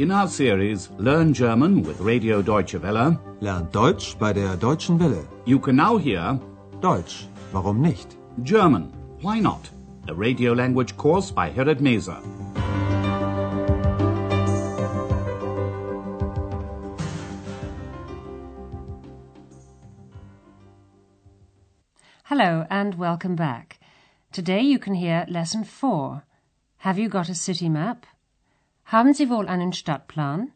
In our series Learn German with Radio Deutsche Welle, Lernt Deutsch bei der Deutschen Welle. you can now hear Deutsch, warum nicht? German, Why Not? A radio language course by Herrad Meese. Hello and welcome back. Today you can hear lesson 4. Have you got a city map? Haben Sie wohl einen Stadtplan?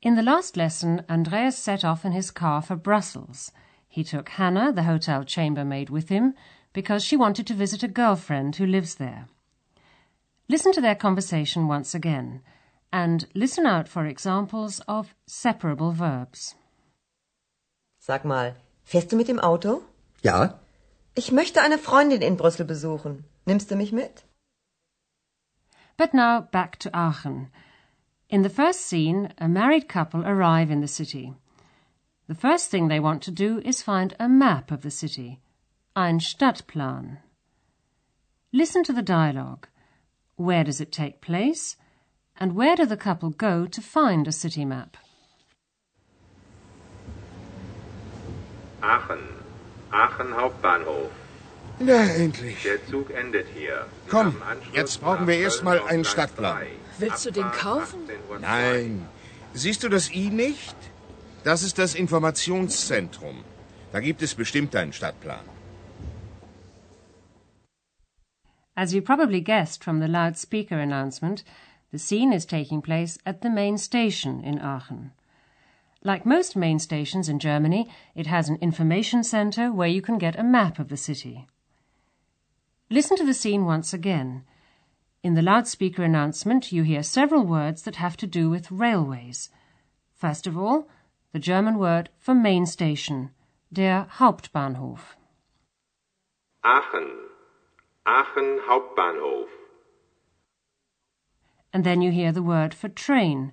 In the last lesson, Andreas set off in his car for Brussels. He took Hannah, the hotel chambermaid, with him because she wanted to visit a girlfriend who lives there. Listen to their conversation once again and listen out for examples of separable verbs. Sag mal, fährst du mit dem Auto? Ja? Ich möchte eine Freundin in Brüssel besuchen. Nimmst du mich mit? But now back to Aachen. In the first scene, a married couple arrive in the city. The first thing they want to do is find a map of the city. Ein Stadtplan. Listen to the dialogue. Where does it take place? And where do the couple go to find a city map? Aachen. Aachen Hauptbahnhof. Na, endlich. Der Zug endet hier. Sie Komm, jetzt brauchen wir erst Köln mal auf einen Stadtplan. 3. Willst du den kaufen? 18.02 Uhr. Nein. Siehst du das I nicht? Das ist das Informationszentrum. Da gibt es bestimmt einen Stadtplan. As you probably guessed from the loudspeaker announcement, the scene is taking place at the main station in Aachen. Like most main stations in Germany, it has an information center where you can get a map of the city. Listen to the scene once again. In the loudspeaker announcement, you hear several words that have to do with railways. First of all, the German word for main station, der Hauptbahnhof. Aachen. Aachen Hauptbahnhof. And then you hear the word for train,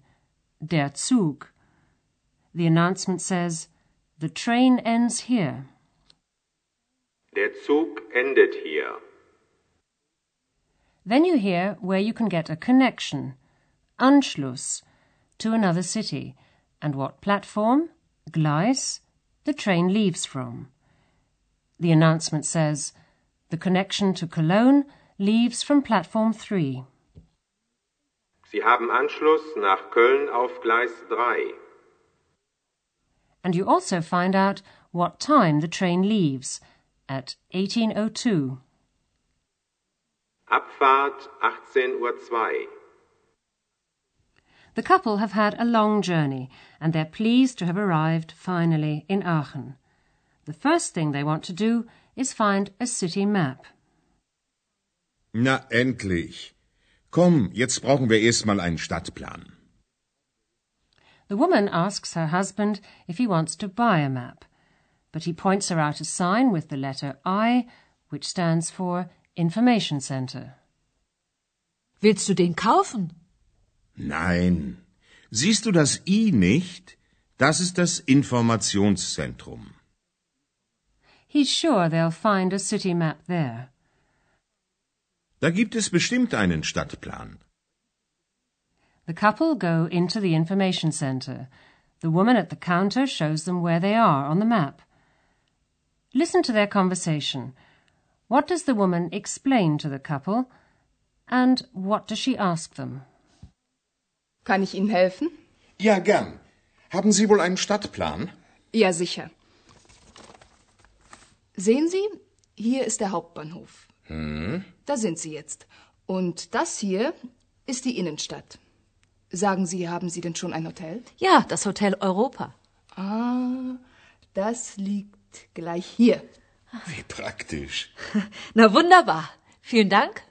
der Zug. The announcement says, the train ends here. Der Zug endet hier. Then you hear where you can get a connection, Anschluss, to another city, and what platform, Gleis, the train leaves from. The announcement says, the connection to Cologne leaves from platform 3. Sie haben Anschluss nach Köln auf Gleis 3. And you also find out what time the train leaves, at 1802. Abfahrt 18.02 Uhr. The couple have had a long journey and they're pleased to have arrived finally in Aachen. The first thing they want to do is find a city map. Na, endlich. Komm, jetzt brauchen wir erst mal einen Stadtplan. The woman asks her husband if he wants to buy a map, but he points her out a sign with the letter I, which stands for Information Center. Willst du den kaufen? Nein. Siehst du das I nicht? Das ist das Informationszentrum. He's sure they'll find a city map there. Da gibt es bestimmt einen Stadtplan. The couple go into the information center. The woman at the counter shows them where they are on the map. Listen to their conversation. What does the woman explain to the couple? And what does she ask them? Kann ich Ihnen helfen? Ja, gern. Haben Sie wohl einen Stadtplan? Ja, sicher. Sehen Sie, hier ist der Hauptbahnhof. Hm? Da sind Sie jetzt. Und das hier ist die Innenstadt. Sagen Sie, haben Sie denn schon ein Hotel? Ja, das Hotel Europa. Ah, das liegt gleich hier. Wie praktisch. Na wunderbar. Vielen Dank.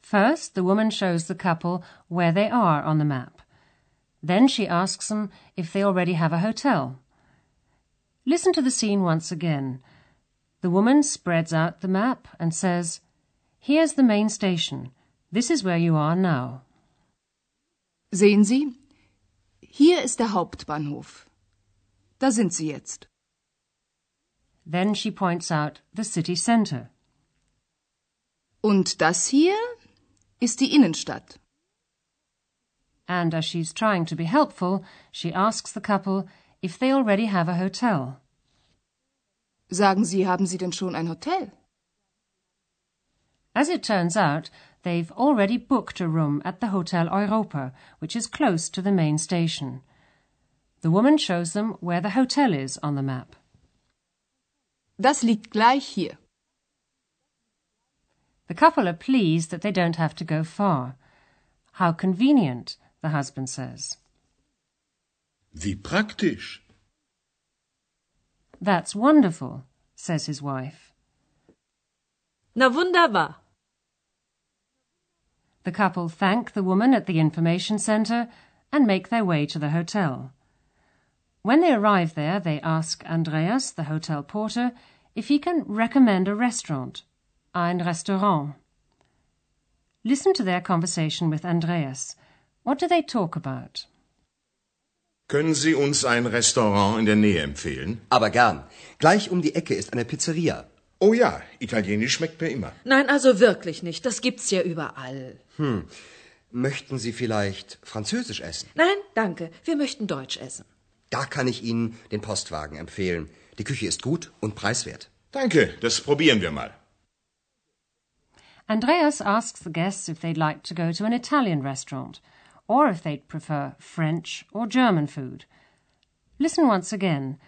First, the woman shows the couple where they are on the map. Then she asks them if they already have a hotel. Listen to the scene once again. The woman spreads out the map and says, Here's the main station. This is where you are now. Sehen Sie, hier ist der Hauptbahnhof. Da sind Sie jetzt. Then she points out the city center. Und das hier ist die Innenstadt. and as she's trying to be helpful, she asks the couple if they already have a hotel. Sagen Sie, haben Sie denn schon ein Hotel? As it turns out, they've already booked a room at the Hotel Europa, which is close to the main station. The woman shows them where the hotel is on the map. Das liegt gleich hier. The couple are pleased that they don't have to go far. How convenient, the husband says. Wie praktisch. That's wonderful, says his wife. Na wunderbar. The couple thank the woman at the information center and make their way to the hotel. When they arrive there, they ask Andreas, the hotel porter, if he can recommend a restaurant, ein Restaurant. Listen to their conversation with Andreas. What do they talk about? Können Sie uns ein Restaurant in der Nähe empfehlen? Aber gern. Gleich um die Ecke ist eine Pizzeria. Oh ja, Italienisch schmeckt mir immer. Nein, also wirklich nicht. Das gibt's ja überall. Hm. Möchten Sie vielleicht Französisch essen? Nein, danke. Wir möchten Deutsch essen. Da kann ich Ihnen den Postwagen empfehlen. Die Küche ist gut und preiswert. Danke, das probieren wir mal. Andreas asks the guests if they'd like to go to an Italian restaurant, or if they'd prefer French or German food. Listen once again.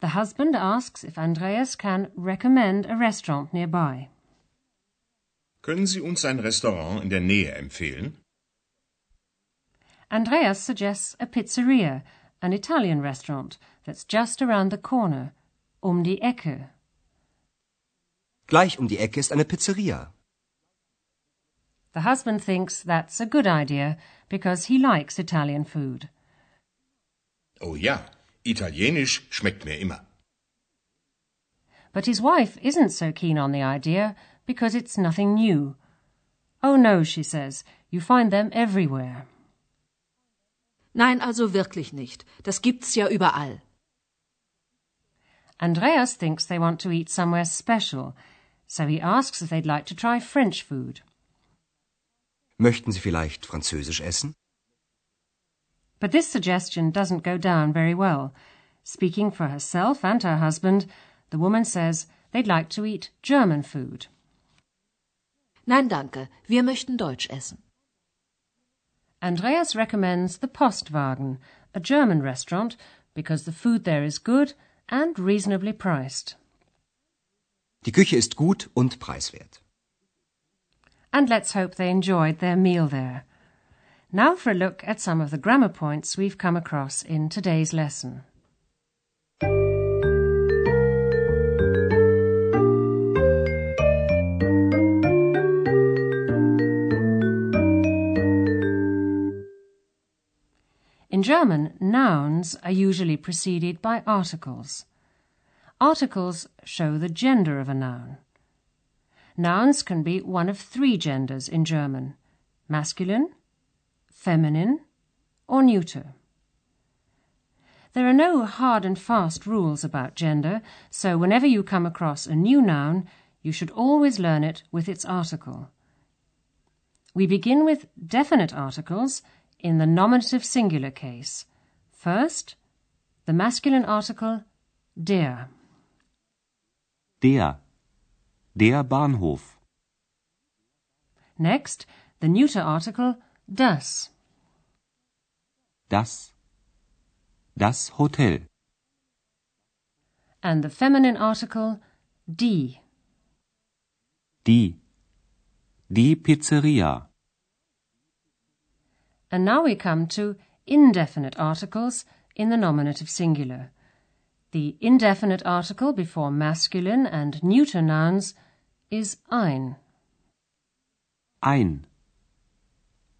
The husband asks if Andreas can recommend a restaurant nearby. Können Sie uns ein Restaurant in der Nähe empfehlen? Andreas suggests a pizzeria, an Italian restaurant that's just around the corner, um die Ecke. Gleich um die Ecke ist eine Pizzeria. The husband thinks that's a good idea because he likes Italian food. Oh ja, Italienisch schmeckt mir immer. But his wife isn't so keen on the idea because it's nothing new. Oh no, she says, you find them everywhere. Nein, also wirklich nicht. Das gibt's ja überall. Andreas thinks they want to eat somewhere special, so he asks if they'd like to try French food. Möchten Sie vielleicht Französisch essen? But this suggestion doesn't go down very well. Speaking for herself and her husband, the woman says they'd like to eat German food. Nein, danke. Wir möchten Deutsch essen. Andreas recommends the Postwagen, a German restaurant, because the food there is good and reasonably priced. Die Küche ist gut und preiswert. And let's hope they enjoyed their meal there. Now for a look at some of the grammar points we've come across in today's lesson. In German, nouns are usually preceded by articles. Articles show the gender of a noun. Nouns can be one of three genders in German masculine, feminine, or neuter. There are no hard and fast rules about gender, so whenever you come across a new noun, you should always learn it with its article. We begin with definite articles in the nominative singular case. First, the masculine article der. Der. Der Bahnhof. Next, the neuter article das. Das. Das Hotel. And the feminine article die. Die. Die Pizzeria. And now we come to indefinite articles in the nominative singular. The indefinite article before masculine and neuter nouns is ein. Ein.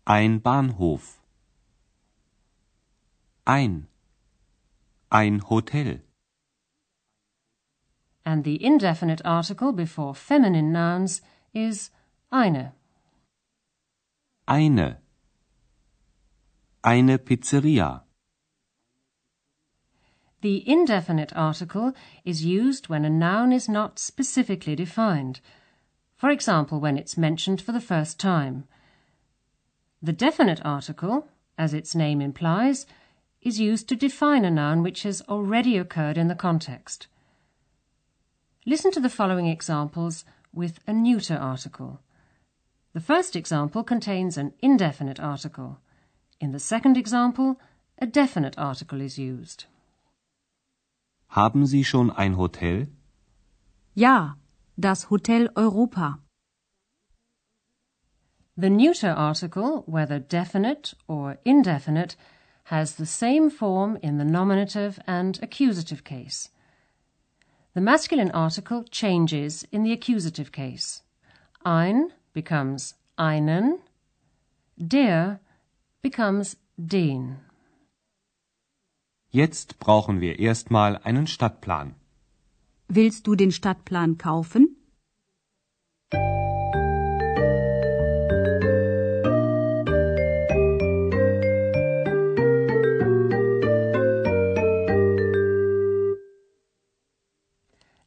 Ein Bahnhof. Ein. Ein Hotel. And the indefinite article before feminine nouns is eine. Eine. Eine Pizzeria. The indefinite article is used when a noun is not specifically defined. For example, when it's mentioned for the first time. The definite article, as its name implies, is used to define a noun which has already occurred in the context. Listen to the following examples with a neuter article. The first example contains an indefinite article. In the second example, a definite article is used. Haben Sie schon ein Hotel? Ja, das Hotel Europa. The neuter article, whether definite or indefinite, has the same form in the nominative and accusative case. The masculine article changes in the accusative case. Ein becomes einen, der becomes den. Jetzt brauchen wir erstmal einen Stadtplan. Willst du den Stadtplan kaufen?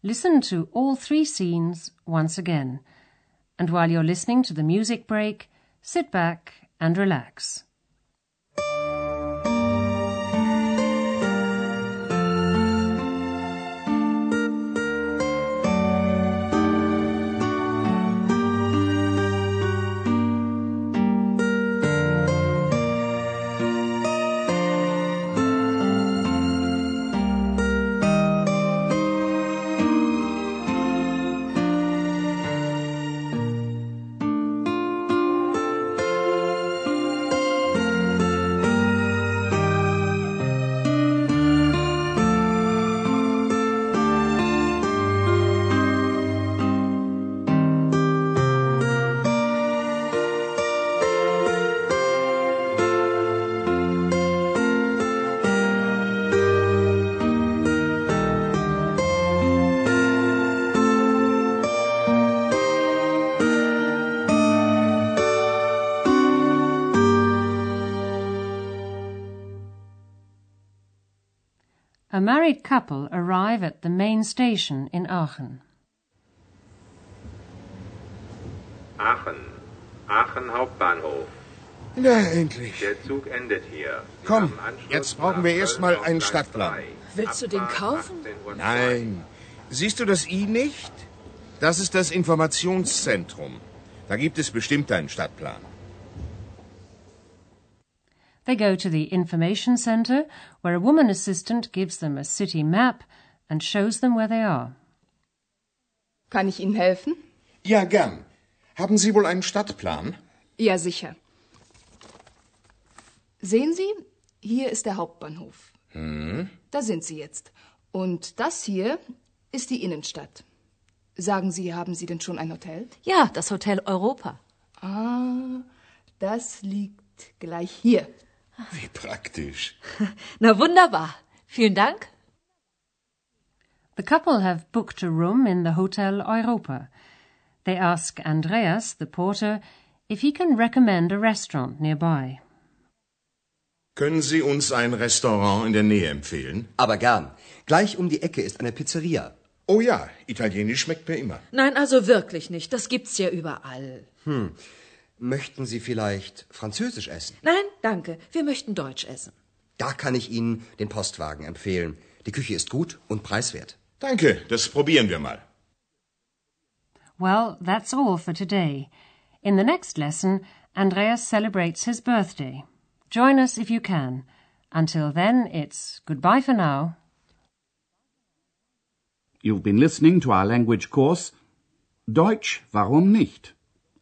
Listen to all three scenes once again, and while you're listening to the music break, sit back and relax. A married couple arrive at the main station in Aachen. Aachen. Aachen Hauptbahnhof. Na, endlich. Der Zug endet hier. Sie Komm, jetzt brauchen wir erstmal einen Stadtplan. 3. Willst du den kaufen? 18.02 Uhr. Nein. Siehst du das I nicht? Das ist das Informationszentrum. Da gibt es bestimmt einen Stadtplan. They go to the information center, where a woman assistant gives them a city map and shows them where they are. Kann ich Ihnen helfen? Ja, gern. Haben Sie wohl einen Stadtplan? Ja, sicher. Sehen Sie, hier ist der Hauptbahnhof. Da sind Sie jetzt. Und das hier ist die Innenstadt. Sagen Sie, haben Sie denn schon ein Hotel? Ja, das Hotel Europa. Ah, das liegt gleich hier. Wie praktisch. Na wunderbar. Vielen Dank. The couple have booked a room in the Hotel Europa. They ask Andreas, the porter, if he can recommend a restaurant nearby. Können Sie uns ein Restaurant in der Nähe empfehlen? Aber gern. Gleich um die Ecke ist eine Pizzeria. Oh ja, Italienisch schmeckt mir immer. Nein, also wirklich nicht. Das gibt's ja überall. Möchten Sie vielleicht Französisch essen? Nein, danke. Wir möchten Deutsch essen. Da kann ich Ihnen den Postwagen empfehlen. Die Küche ist gut und preiswert. Danke, das probieren wir mal. Well, that's all for today. In the next lesson, Andreas celebrates his birthday. Join us if you can. Until then, it's goodbye for now. You've been listening to our language course Deutsch, warum nicht?